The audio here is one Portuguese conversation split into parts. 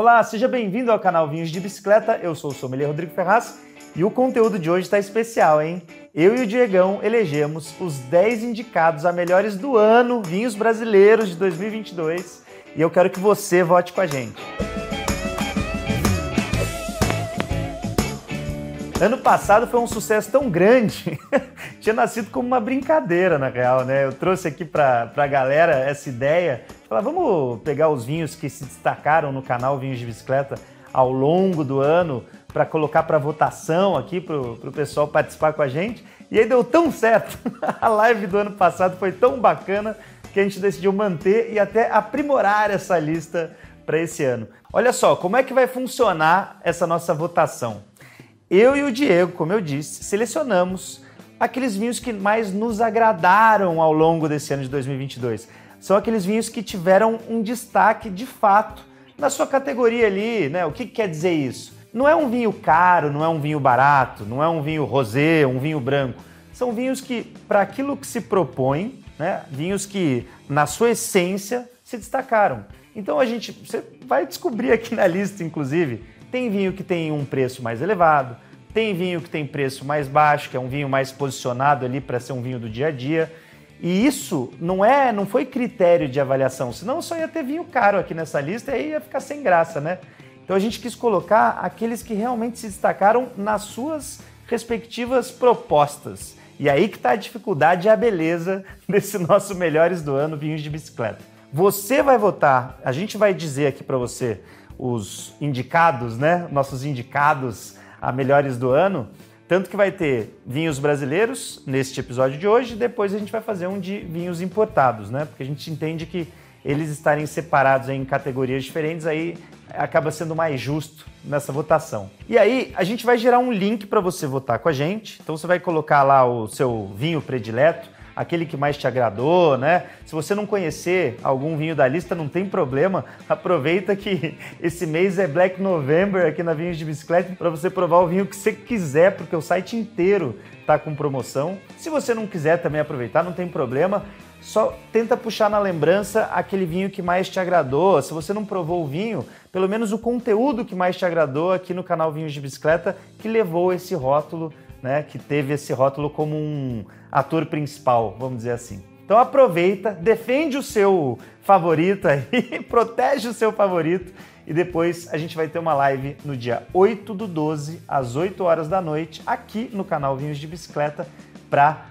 Olá, seja bem-vindo ao canal Vinhos de Bicicleta. Eu sou o sommelier Rodrigo Ferraz e o conteúdo de hoje está especial, hein? Eu e o Diegão elegemos os 10 indicados a melhores do ano vinhos brasileiros de 2022 e eu quero que você vote com a gente. Ano passado foi um sucesso tão grande, tinha nascido como uma brincadeira, na real, né? Eu trouxe aqui para a galera essa ideia, falar, vamos pegar os vinhos que se destacaram no canal Vinhos de Bicicleta ao longo do ano para colocar para votação aqui para o pessoal participar com a gente. E aí deu tão certo, a live do ano passado foi tão bacana que a gente decidiu manter e até aprimorar essa lista para esse ano. Olha só, como é que vai funcionar essa nossa votação? Eu e o Diego, como eu disse, selecionamos aqueles vinhos que mais nos agradaram ao longo desse ano de 2022. São aqueles vinhos que tiveram um destaque de fato na sua categoria ali, né? O que, que quer dizer isso? Não é um vinho caro, não é um vinho barato, não é um vinho rosé, um vinho branco. São vinhos que, para aquilo que se propõe, né? Vinhos que, na sua essência, se destacaram. Então a gente, você vai descobrir aqui na lista, inclusive, tem vinho que tem um preço mais elevado, tem vinho que tem preço mais baixo, que é um vinho mais posicionado ali para ser um vinho do dia a dia. E isso não é, não foi critério de avaliação, senão só ia ter vinho caro aqui nessa lista e aí ia ficar sem graça, né? Então a gente quis colocar aqueles que realmente se destacaram nas suas respectivas propostas. E aí que está a dificuldade e a beleza desse nosso melhores do ano vinhos de bicicleta. Você vai votar, a gente vai dizer aqui para você os indicados, né? Nossos indicados a melhores do ano. Tanto que vai ter vinhos brasileiros neste episódio de hoje, depois a gente vai fazer um de vinhos importados, né? Porque a gente entende que eles estarem separados em categorias diferentes, aí acaba sendo mais justo nessa votação. E aí, a gente vai gerar um link para você votar com a gente. Então você vai colocar lá o seu vinho predileto aquele que mais te agradou, né? Se você não conhecer algum vinho da lista, não tem problema. Aproveita que esse mês é Black November aqui na Vinhos de Bicicleta para você provar o vinho que você quiser, porque o site inteiro tá com promoção. Se você não quiser também aproveitar, não tem problema. Só tenta puxar na lembrança aquele vinho que mais te agradou. Se você não provou o vinho, pelo menos o conteúdo que mais te agradou aqui no canal Vinhos de Bicicleta que levou esse rótulo né, que teve esse rótulo como um ator principal, vamos dizer assim. Então aproveita, defende o seu favorito aí, protege o seu favorito e depois a gente vai ter uma live no dia 8 do 12, às 8 horas da noite, aqui no canal Vinhos de Bicicleta, para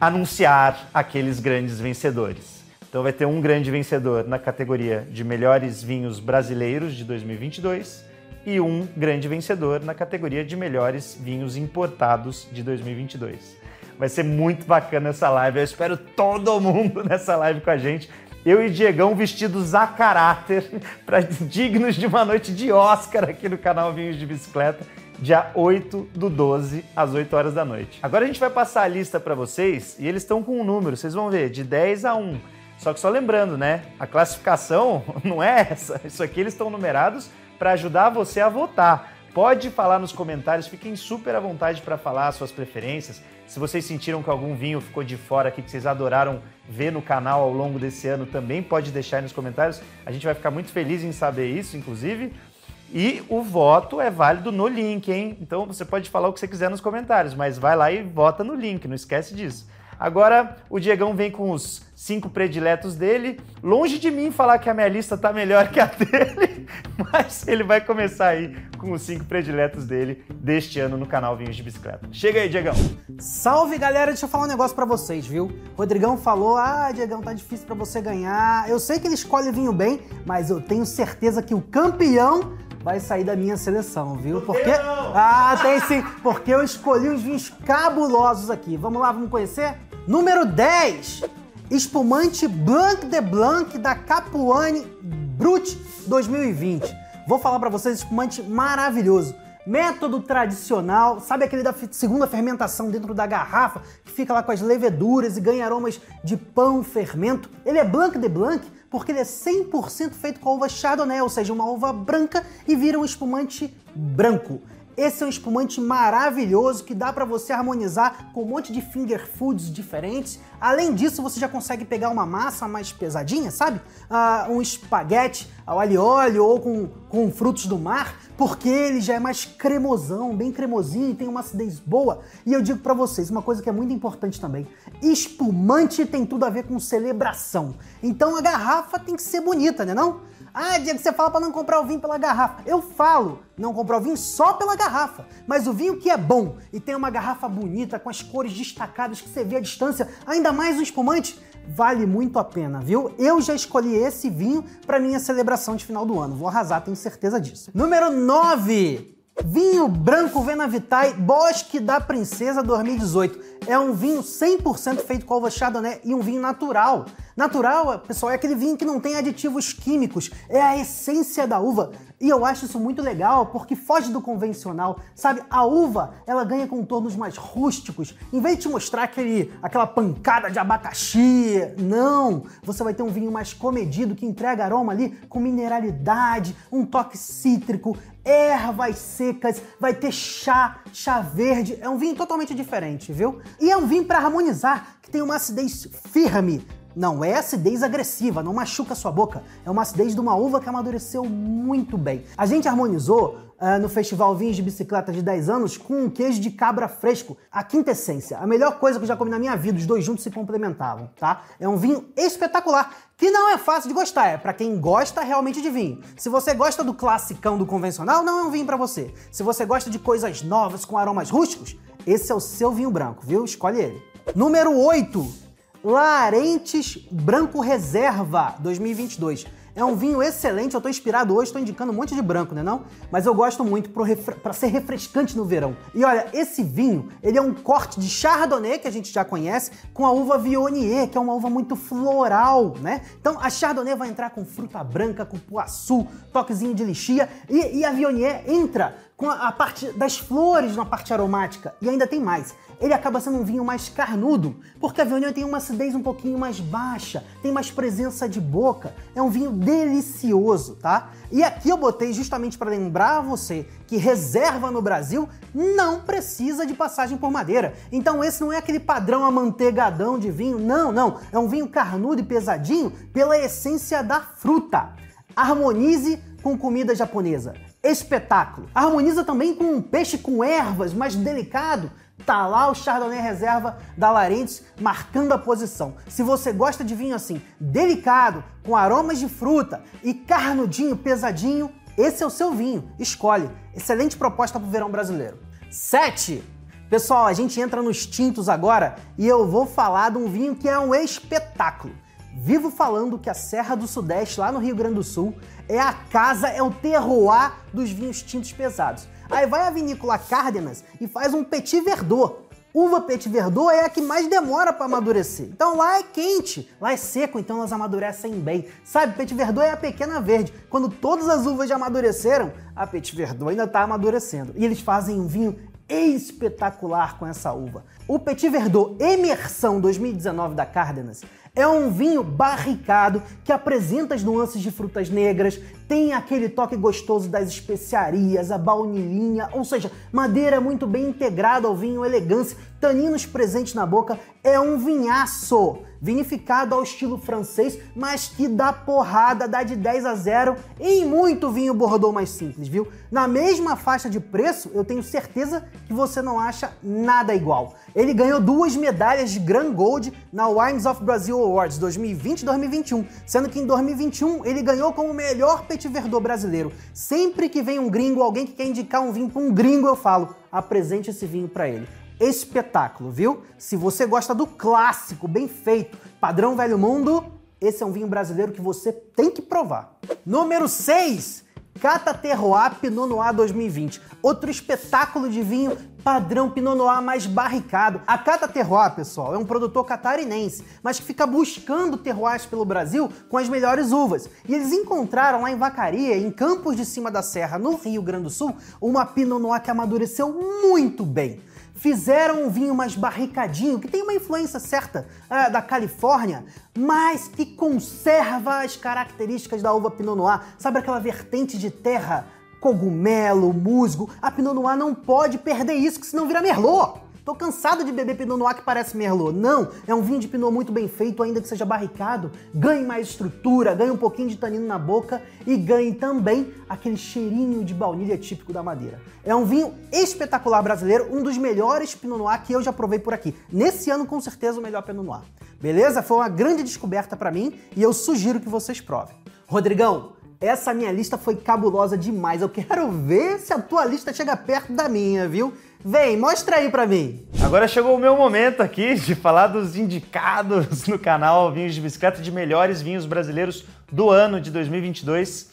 anunciar aqueles grandes vencedores. Então vai ter um grande vencedor na categoria de melhores vinhos brasileiros de 2022 e um grande vencedor na categoria de melhores vinhos importados de 2022. Vai ser muito bacana essa live. Eu espero todo mundo nessa live com a gente. Eu e Diegão vestidos a caráter, para dignos de uma noite de Oscar aqui no canal Vinhos de Bicicleta, dia 8 do 12, às 8 horas da noite. Agora a gente vai passar a lista para vocês e eles estão com um número, vocês vão ver, de 10 a 1. Só que só lembrando, né? A classificação não é essa. Isso aqui eles estão numerados para ajudar você a votar. Pode falar nos comentários, fiquem super à vontade para falar suas preferências. Se vocês sentiram que algum vinho ficou de fora aqui que vocês adoraram ver no canal ao longo desse ano, também pode deixar aí nos comentários. A gente vai ficar muito feliz em saber isso, inclusive. E o voto é válido no link, hein? Então você pode falar o que você quiser nos comentários, mas vai lá e vota no link, não esquece disso. Agora o Diegão vem com os cinco prediletos dele. Longe de mim falar que a minha lista tá melhor que a dele, mas ele vai começar aí com os cinco prediletos dele deste ano no canal Vinhos de Bicicleta. Chega aí, Diegão. Salve, galera! Deixa eu falar um negócio para vocês, viu? Rodrigão falou: "Ah, Diegão, tá difícil para você ganhar". Eu sei que ele escolhe vinho bem, mas eu tenho certeza que o campeão vai sair da minha seleção, viu? Porque Ah, tem sim, porque eu escolhi os vinhos cabulosos aqui. Vamos lá, vamos conhecer? Número 10, espumante Blanc de Blanc da Capuane Brut 2020. Vou falar para vocês, espumante maravilhoso. Método tradicional, sabe aquele da segunda fermentação dentro da garrafa, que fica lá com as leveduras e ganha aromas de pão, fermento? Ele é Blanc de Blanc porque ele é 100% feito com uva Chardonnay, ou seja, uma uva branca, e vira um espumante branco. Esse é um espumante maravilhoso que dá para você harmonizar com um monte de finger foods diferentes. Além disso, você já consegue pegar uma massa mais pesadinha, sabe? Uh, um espaguete ao alho óleo ou com, com frutos do mar, porque ele já é mais cremosão, bem cremosinho e tem uma acidez boa. E eu digo para vocês uma coisa que é muito importante também: espumante tem tudo a ver com celebração. Então a garrafa tem que ser bonita, né não? Ah, Diego, você fala para não comprar o vinho pela garrafa. Eu falo, não comprar o vinho só pela garrafa. Mas o vinho que é bom e tem uma garrafa bonita, com as cores destacadas que você vê à distância, ainda mais um espumante, vale muito a pena, viu? Eu já escolhi esse vinho para minha celebração de final do ano. Vou arrasar, tenho certeza disso. Número 9. Vinho branco Venavitae Bosque da Princesa 2018. É um vinho 100% feito com alva chardonnay e um vinho natural. Natural, pessoal, é aquele vinho que não tem aditivos químicos, é a essência da uva. E eu acho isso muito legal porque foge do convencional, sabe? A uva, ela ganha contornos mais rústicos. Em vez de te mostrar aquele, aquela pancada de abacaxi, não! Você vai ter um vinho mais comedido que entrega aroma ali com mineralidade, um toque cítrico, ervas secas, vai ter chá, chá verde. É um vinho totalmente diferente, viu? E é um vinho para harmonizar, que tem uma acidez firme. Não é acidez agressiva, não machuca sua boca. É uma acidez de uma uva que amadureceu muito bem. A gente harmonizou uh, no Festival Vinhos de Bicicleta de 10 anos com um queijo de cabra fresco, a quinta essência. A melhor coisa que eu já comi na minha vida, os dois juntos se complementavam, tá? É um vinho espetacular, que não é fácil de gostar, é para quem gosta realmente de vinho. Se você gosta do classicão, do convencional, não é um vinho para você. Se você gosta de coisas novas com aromas rústicos, esse é o seu vinho branco, viu? Escolhe ele. Número 8. Larentes Branco Reserva 2022. É um vinho excelente, eu tô inspirado hoje, tô indicando um monte de branco, né não? Mas eu gosto muito para ser refrescante no verão. E olha, esse vinho, ele é um corte de Chardonnay, que a gente já conhece, com a uva Viognier, que é uma uva muito floral, né? Então a Chardonnay vai entrar com fruta branca, com poaçu, toquezinho de lixia, e, e a Viognier entra com a, a parte das flores na parte aromática. E ainda tem mais ele acaba sendo um vinho mais carnudo, porque a Viognier tem uma acidez um pouquinho mais baixa, tem mais presença de boca, é um vinho delicioso, tá? E aqui eu botei justamente para lembrar você que reserva no Brasil não precisa de passagem por madeira. Então esse não é aquele padrão amanteigadão de vinho, não, não, é um vinho carnudo e pesadinho pela essência da fruta. Harmonize com comida japonesa. Espetáculo. Harmoniza também com um peixe com ervas mais delicado Tá lá o Chardonnay reserva da Larentes marcando a posição. Se você gosta de vinho assim, delicado, com aromas de fruta e carnudinho, pesadinho, esse é o seu vinho. Escolhe. Excelente proposta para o verão brasileiro. 7. Pessoal, a gente entra nos tintos agora e eu vou falar de um vinho que é um espetáculo. Vivo falando que a Serra do Sudeste, lá no Rio Grande do Sul, é a casa, é o terroir dos vinhos tintos pesados. Aí vai a vinícola Cárdenas e faz um Petit Verdot. Uva Petit Verdot é a que mais demora para amadurecer. Então lá é quente, lá é seco, então elas amadurecem bem. Sabe, Petit Verdot é a pequena verde. Quando todas as uvas já amadureceram, a Petit Verdot ainda está amadurecendo. E eles fazem um vinho espetacular com essa uva. O Petit Verdot Emersão 2019 da Cárdenas é um vinho barricado que apresenta as nuances de frutas negras, tem aquele toque gostoso das especiarias, a baunilhinha, ou seja, madeira muito bem integrada ao vinho, elegância, taninos presentes na boca. É um vinhaço vinificado ao estilo francês, mas que dá porrada, dá de 10 a 0 em muito vinho Bordeaux mais simples, viu? Na mesma faixa de preço, eu tenho certeza que você não acha nada igual. Ele ganhou duas medalhas de Grand Gold na Wines of Brazil Awards 2020 e 2021, sendo que em 2021 ele ganhou como melhor Petit Verdot brasileiro. Sempre que vem um gringo, alguém que quer indicar um vinho para um gringo, eu falo, apresente esse vinho para ele espetáculo, viu? Se você gosta do clássico, bem feito, padrão velho mundo, esse é um vinho brasileiro que você tem que provar. Número 6, Cata Terroir Pinot Noir 2020. Outro espetáculo de vinho padrão Pinot Noir mais barricado. A Cata Terroir, pessoal, é um produtor catarinense, mas que fica buscando terroirs pelo Brasil com as melhores uvas. E eles encontraram lá em Vacaria, em Campos de Cima da Serra, no Rio Grande do Sul, uma Pinot Noir que amadureceu muito bem fizeram um vinho mais barricadinho, que tem uma influência certa é, da Califórnia, mas que conserva as características da uva Pinot Noir. Sabe aquela vertente de terra cogumelo, musgo. A Pinot Noir não pode perder isso, que senão vira Merlot. Tô cansado de beber Pinot Noir que parece Merlot. Não, é um vinho de Pinot muito bem feito, ainda que seja barricado. Ganhe mais estrutura, ganhe um pouquinho de tanino na boca e ganhe também aquele cheirinho de baunilha típico da madeira. É um vinho espetacular brasileiro, um dos melhores Pinot Noir que eu já provei por aqui. Nesse ano, com certeza, o melhor Pinot Noir. Beleza? Foi uma grande descoberta para mim e eu sugiro que vocês provem. Rodrigão, essa minha lista foi cabulosa demais. Eu quero ver se a tua lista chega perto da minha, viu? Vem, mostra aí pra mim. Agora chegou o meu momento aqui de falar dos indicados no canal Vinhos de Bicicleta de melhores vinhos brasileiros do ano de 2022.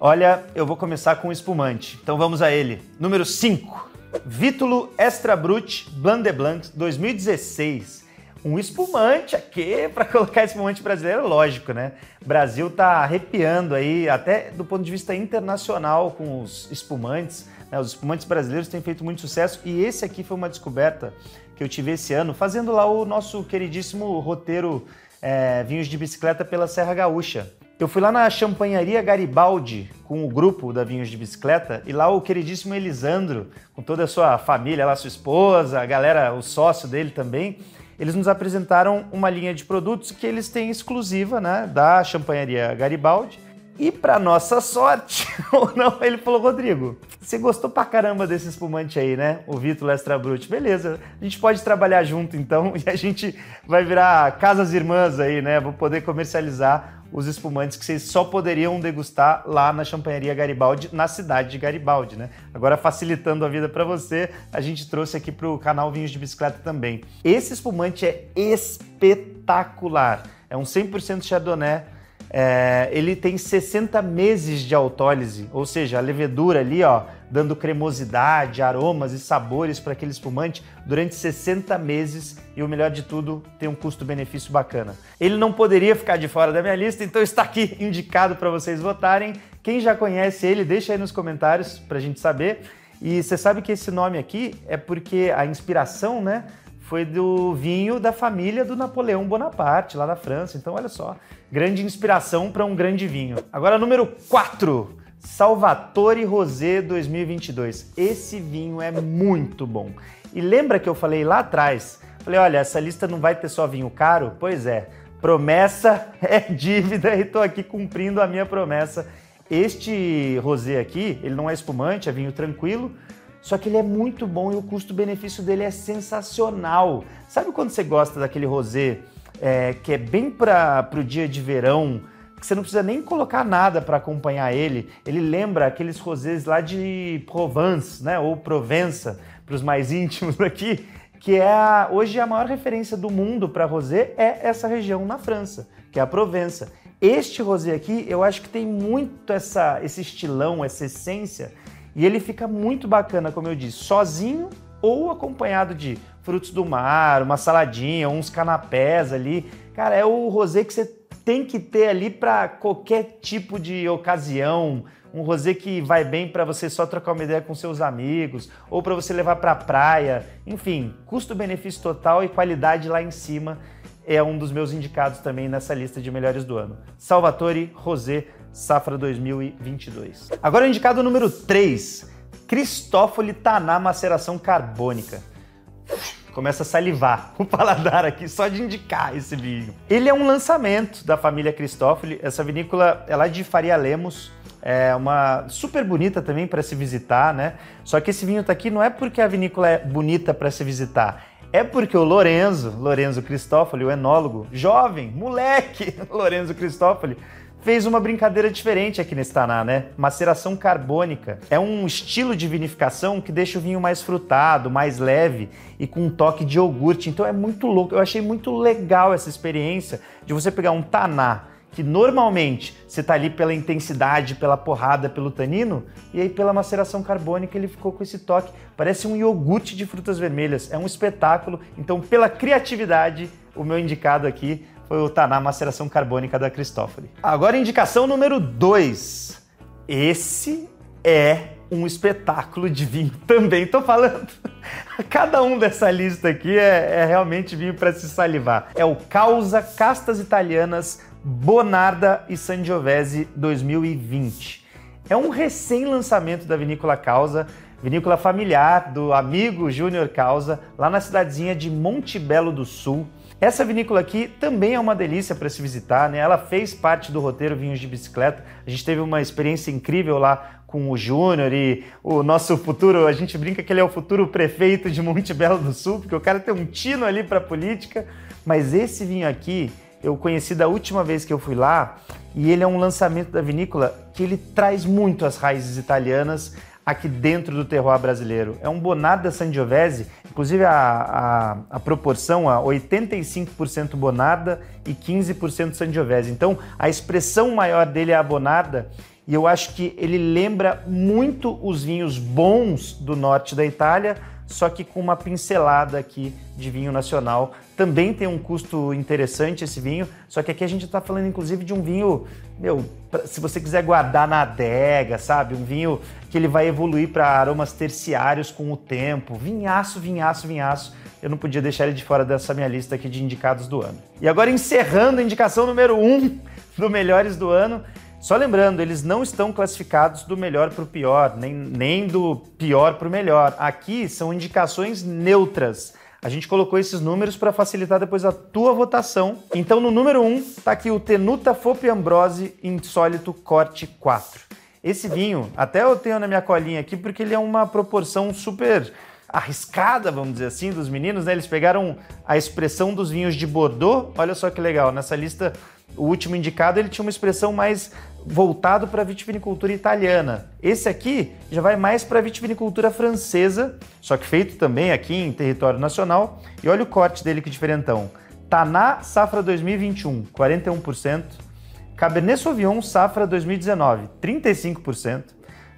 Olha, eu vou começar com o espumante. Então vamos a ele. Número 5. Vítulo Extra Brut Blanc de Blanc 2016 um espumante aqui para colocar espumante brasileiro, lógico, né? Brasil tá arrepiando aí, até do ponto de vista internacional, com os espumantes. Né? Os espumantes brasileiros têm feito muito sucesso e esse aqui foi uma descoberta que eu tive esse ano, fazendo lá o nosso queridíssimo roteiro é, Vinhos de Bicicleta pela Serra Gaúcha. Eu fui lá na Champanharia Garibaldi com o grupo da Vinhos de Bicicleta e lá o queridíssimo Elisandro, com toda a sua família, lá sua esposa, a galera, o sócio dele também, eles nos apresentaram uma linha de produtos que eles têm exclusiva, né, da Champanharia Garibaldi. E para nossa sorte, ou não, ele falou: Rodrigo, você gostou pra caramba desse espumante aí, né? O Vitor Extra Brut. Beleza, a gente pode trabalhar junto então e a gente vai virar casas irmãs aí, né? Vou poder comercializar os espumantes que vocês só poderiam degustar lá na Champanharia Garibaldi, na cidade de Garibaldi, né? Agora facilitando a vida para você, a gente trouxe aqui para o canal Vinhos de Bicicleta também. Esse espumante é espetacular. É um 100% Chardonnay é, ele tem 60 meses de autólise, ou seja, a levedura ali, ó, dando cremosidade, aromas e sabores para aquele espumante durante 60 meses e o melhor de tudo, tem um custo-benefício bacana. Ele não poderia ficar de fora da minha lista, então está aqui indicado para vocês votarem. Quem já conhece ele, deixa aí nos comentários para a gente saber. E você sabe que esse nome aqui é porque a inspiração, né? foi do vinho da família do Napoleão Bonaparte, lá da França. Então, olha só, grande inspiração para um grande vinho. Agora, número 4, Salvatore Rosé 2022. Esse vinho é muito bom. E lembra que eu falei lá atrás? Falei, olha, essa lista não vai ter só vinho caro? Pois é, promessa é dívida e estou aqui cumprindo a minha promessa. Este rosé aqui, ele não é espumante, é vinho tranquilo, só que ele é muito bom e o custo-benefício dele é sensacional. Sabe quando você gosta daquele rosé é, que é bem para o dia de verão, que você não precisa nem colocar nada para acompanhar ele? Ele lembra aqueles rosés lá de Provence, né? Ou Provença, para os mais íntimos aqui, que é a, hoje a maior referência do mundo para rosé é essa região na França, que é a Provença. Este rosé aqui, eu acho que tem muito essa, esse estilão, essa essência e ele fica muito bacana, como eu disse, sozinho ou acompanhado de frutos do mar, uma saladinha, uns canapés ali. Cara, é o rosé que você tem que ter ali para qualquer tipo de ocasião. Um rosé que vai bem para você só trocar uma ideia com seus amigos ou para você levar para a praia. Enfim, custo-benefício total e qualidade lá em cima é um dos meus indicados também nessa lista de melhores do ano. Salvatore Rosé safra 2022. Agora o indicado número 3, Cristófoli Taná maceração carbônica. Começa a salivar o paladar aqui só de indicar esse vinho. Ele é um lançamento da família Cristófoli. Essa vinícola é lá de Faria Lemos. É uma super bonita também para se visitar, né? Só que esse vinho tá aqui não é porque a vinícola é bonita para se visitar, é porque o Lorenzo, Lorenzo Cristófoli, o enólogo, jovem, moleque, Lorenzo Cristófoli, fez uma brincadeira diferente aqui nesse Taná, né? Maceração carbônica. É um estilo de vinificação que deixa o vinho mais frutado, mais leve e com um toque de iogurte. Então é muito louco. Eu achei muito legal essa experiência de você pegar um Taná que normalmente você tá ali pela intensidade, pela porrada, pelo tanino, e aí pela maceração carbônica ele ficou com esse toque. Parece um iogurte de frutas vermelhas. É um espetáculo. Então, pela criatividade, o meu indicado aqui foi o Taná Maceração Carbônica da Cristófoli. Agora, indicação número 2. Esse é um espetáculo de vinho também. Tô falando, cada um dessa lista aqui é, é realmente vinho para se salivar. É o Causa Castas Italianas Bonarda e Sangiovese 2020. É um recém-lançamento da Vinícola Causa, vinícola familiar do amigo Júnior Causa, lá na cidadezinha de Monte Belo do Sul. Essa vinícola aqui também é uma delícia para se visitar, né? Ela fez parte do roteiro Vinhos de Bicicleta. A gente teve uma experiência incrível lá com o Júnior e o nosso futuro, a gente brinca que ele é o futuro prefeito de Monte Belo do Sul, porque o cara tem um tino ali para política, mas esse vinho aqui eu conheci da última vez que eu fui lá e ele é um lançamento da vinícola que ele traz muito as raízes italianas aqui dentro do terroir brasileiro. É um Bonarda Sangiovese, inclusive a, a, a proporção a 85% Bonarda e 15% Sangiovese. Então a expressão maior dele é a Bonarda e eu acho que ele lembra muito os vinhos bons do norte da Itália, só que com uma pincelada aqui de vinho nacional. Também tem um custo interessante esse vinho, só que aqui a gente está falando inclusive de um vinho, meu, se você quiser guardar na adega, sabe? Um vinho que ele vai evoluir para aromas terciários com o tempo. Vinhaço, vinhaço, vinhaço. Eu não podia deixar ele de fora dessa minha lista aqui de indicados do ano. E agora encerrando a indicação número 1 um do Melhores do Ano, só lembrando, eles não estão classificados do melhor para o pior, nem, nem do pior para o melhor. Aqui são indicações neutras. A gente colocou esses números para facilitar depois a tua votação. Então, no número 1, um, está aqui o Tenuta Fope Ambrose Insólito Corte 4. Esse vinho, até eu tenho na minha colinha aqui, porque ele é uma proporção super arriscada, vamos dizer assim, dos meninos, né? Eles pegaram a expressão dos vinhos de Bordeaux. Olha só que legal, nessa lista o último indicado ele tinha uma expressão mais voltado para a vitivinicultura italiana. Esse aqui já vai mais para a vitivinicultura francesa, só que feito também aqui em território nacional. E olha o corte dele que diferentão. Taná safra 2021, 41%. Cabernet Sauvignon safra 2019, 35%.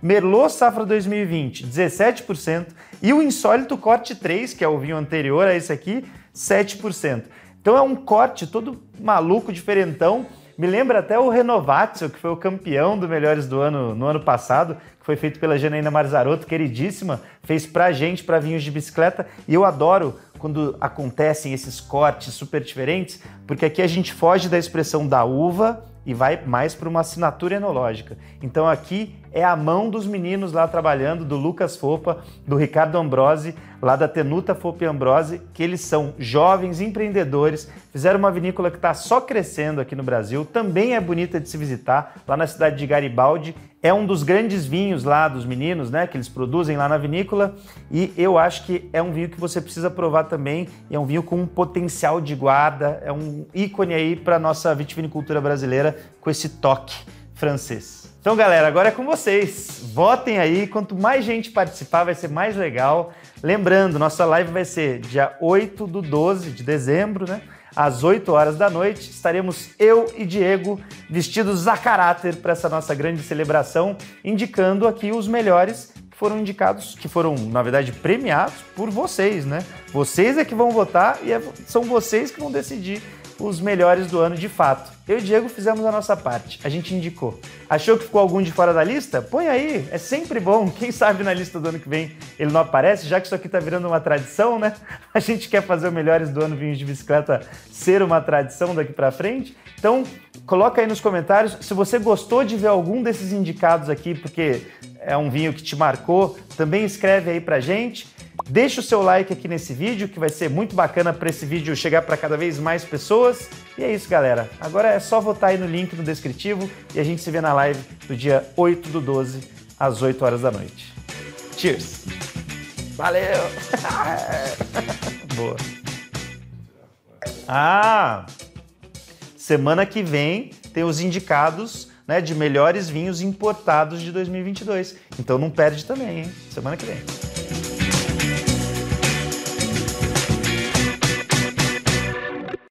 Merlot safra 2020, 17%. E o insólito corte 3, que é o vinho anterior a esse aqui, 7%. Então é um corte todo maluco, diferentão. Me lembra até o Renovatio, que foi o campeão do Melhores do Ano no ano passado, que foi feito pela Janaína Marzarotto, queridíssima, fez pra gente, pra vinhos de bicicleta. E eu adoro quando acontecem esses cortes super diferentes, porque aqui a gente foge da expressão da uva e vai mais para uma assinatura enológica. Então aqui é a mão dos meninos lá trabalhando, do Lucas Fopa, do Ricardo Ambrosi, lá da Tenuta Fopa Ambrosi, que eles são jovens empreendedores, fizeram uma vinícola que está só crescendo aqui no Brasil, também é bonita de se visitar, lá na cidade de Garibaldi, é um dos grandes vinhos lá dos meninos, né, que eles produzem lá na vinícola, e eu acho que é um vinho que você precisa provar também, é um vinho com um potencial de guarda, é um ícone aí para nossa vitivinicultura brasileira com esse toque francês. Então, galera, agora é com vocês. Votem aí, quanto mais gente participar, vai ser mais legal. Lembrando, nossa live vai ser dia 8 do 12 de dezembro, né? Às 8 horas da noite. Estaremos eu e Diego vestidos a caráter para essa nossa grande celebração, indicando aqui os melhores que foram indicados, que foram, na verdade, premiados por vocês, né? Vocês é que vão votar e é, são vocês que vão decidir os melhores do ano de fato. Eu e o Diego fizemos a nossa parte, a gente indicou. Achou que ficou algum de fora da lista? Põe aí, é sempre bom. Quem sabe na lista do ano que vem ele não aparece, já que isso aqui tá virando uma tradição, né? A gente quer fazer o melhores do ano vinhos de bicicleta ser uma tradição daqui para frente. Então, coloca aí nos comentários se você gostou de ver algum desses indicados aqui, porque é um vinho que te marcou, também escreve aí pra gente. Deixa o seu like aqui nesse vídeo, que vai ser muito bacana para esse vídeo chegar para cada vez mais pessoas. E é isso, galera. Agora é só votar aí no link no descritivo e a gente se vê na live do dia 8 do 12, às 8 horas da noite. Cheers! Valeu! Boa. Ah! Semana que vem tem os indicados né, de melhores vinhos importados de 2022. Então não perde também, hein? Semana que vem.